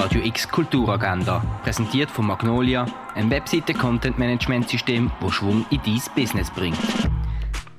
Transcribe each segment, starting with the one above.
Radio X Kulturagenda, präsentiert von Magnolia, ein Webseite-Content-Management-System, das Schwung in dein Business bringt.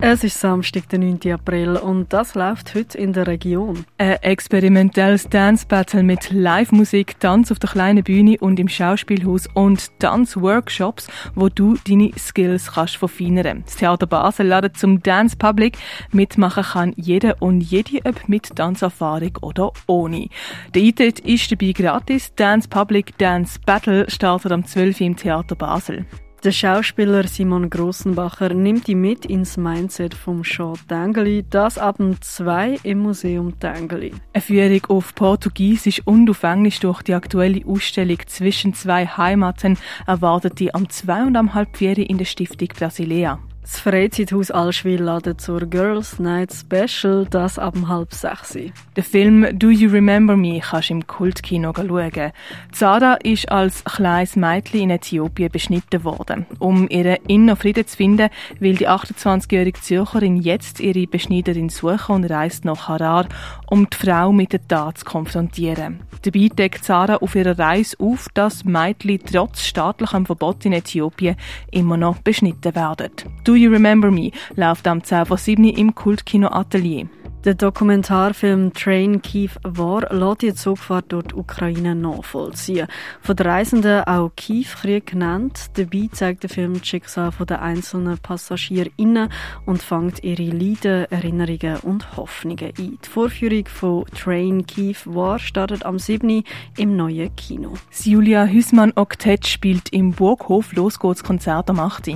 Es ist Samstag, der 9. April und das läuft heute in der Region. Ein experimentelles Dance Battle mit Live-Musik, Tanz auf der kleinen Bühne und im Schauspielhaus und Tanzworkshops, wo du deine Skills kannst verfeinern. Das Theater Basel ladet zum Dance Public. Mitmachen kann jeder und jede, ob mit Tanzerfahrung oder ohne. Der Eintritt ist dabei gratis. Dance Public Dance Battle startet am 12. Uhr im Theater Basel. Der Schauspieler Simon Grossenbacher nimmt die mit ins Mindset vom Sean Tangeli, das ab dem 2 im Museum Tangeli. Eine Führung auf Portugiesisch und auf Englisch durch die aktuelle Ausstellung zwischen zwei Heimaten erwartet die am 2 und am halb 4 in der Stiftung Brasilea. Das Freizeithaus Allschwil ladet zur Girls Night Special, das ab halb sechs. Der Film Do You Remember Me kannst du im Kultkino schauen. Zara ist als kleines Mädchen in Äthiopien beschnitten worden. Um ihren inneren Frieden zu finden, will die 28-jährige Zürcherin jetzt ihre Beschneiderin suchen und reist nach Harar, um die Frau mit der Tat zu konfrontieren. Dabei deckt Zara auf ihrer Reise auf, dass Mädchen trotz staatlichem Verbot in Äthiopien immer noch beschnitten werden. Do You Remember Me läuft am 10 vor 7 im Kultkino Atelier. Der Dokumentarfilm Train Kiev War lässt die Zugfahrt durch die Ukraine nachvollziehen. Von den Reisenden auch Kiew-Krieg genannt. Dabei zeigt der Film das Schicksal der einzelnen PassagierInnen und fängt ihre Leiden, Erinnerungen und Hoffnungen ein. Die Vorführung von Train Kiev War startet am 7. im neuen Kino. Julia Hüsmann Oktett spielt im Burghof Los geht's Konzert am 8.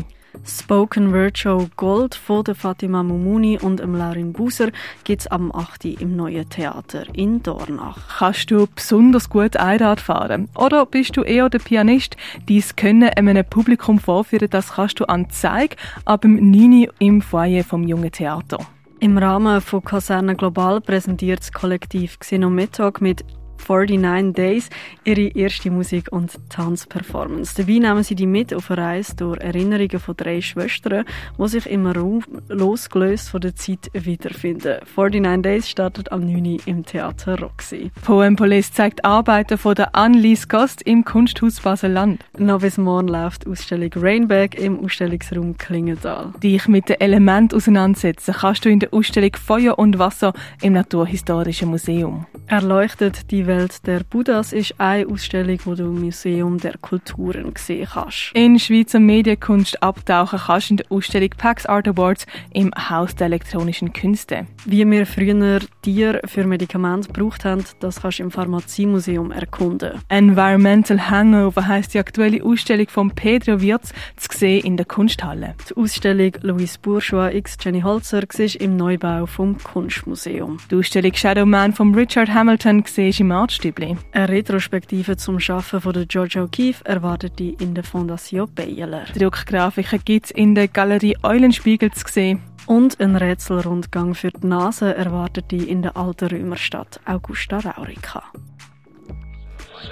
Spoken Word Show Gold von der Fatima Mumuni und dem Laurin Buser gibt es am 8. im Neuen Theater in Dornach. Kannst du besonders gut Einrad fahren? Oder bist du eher der Pianist? Dies Können einem Publikum vorführen, das kannst du an Zeig ab dem 9. im Foyer vom Jungen Theater. Im Rahmen von Kaserne Global präsentiert das Kollektiv Xenometag mit 49 Days ihre erste Musik- und Tanzperformance. Dabei nehmen sie die mit auf eine Reise durch Erinnerungen von drei Schwestern, die sich im Raum losgelöst von der Zeit wiederfinden. 49 Days startet am 9. im Theater Roxy. Poem Police zeigt Arbeiten von der Annelies Gast im Kunsthaus Basel-Land. Noch bis morgen läuft die Ausstellung Rainback im Ausstellungsraum Klingenthal. Dich mit den Elementen auseinandersetzen kannst du in der Ausstellung Feuer und Wasser im Naturhistorischen Museum. Erleuchtet die Welt der Buddhas ist eine Ausstellung, die du im Museum der Kulturen sehen kannst. In Schweizer Medienkunst abtauchen kannst du in der Ausstellung PAX Art Awards im Haus der elektronischen Künste. Wie wir früher Tiere für Medikamente gebraucht haben, das kannst du im Pharmaziemuseum erkunden. Environmental Hangover heisst die aktuelle Ausstellung von Pedro Wirz zu sehen in der Kunsthalle. Die Ausstellung Louis Bourgeois x Jenny Holzer siehst im Neubau vom Kunstmuseum. Die Ausstellung Shadow Man von Richard Hamilton siehst im Artstübli. Eine Retrospektive zum Schaffen von der George O'Keeffe erwartet die in der Fondation Baylor. Druckgrafiken gibt es in der Galerie Eulenspiegel zu sehen. Und ein Rätselrundgang für die Nase erwartet die in der alten Römerstadt Augusta Raurica.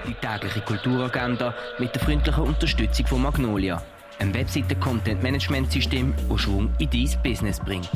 Die tägliche Kulturagenda mit der freundlichen Unterstützung von Magnolia, einem Webseiten-Content-Management-System, das Schwung in dein Business bringt.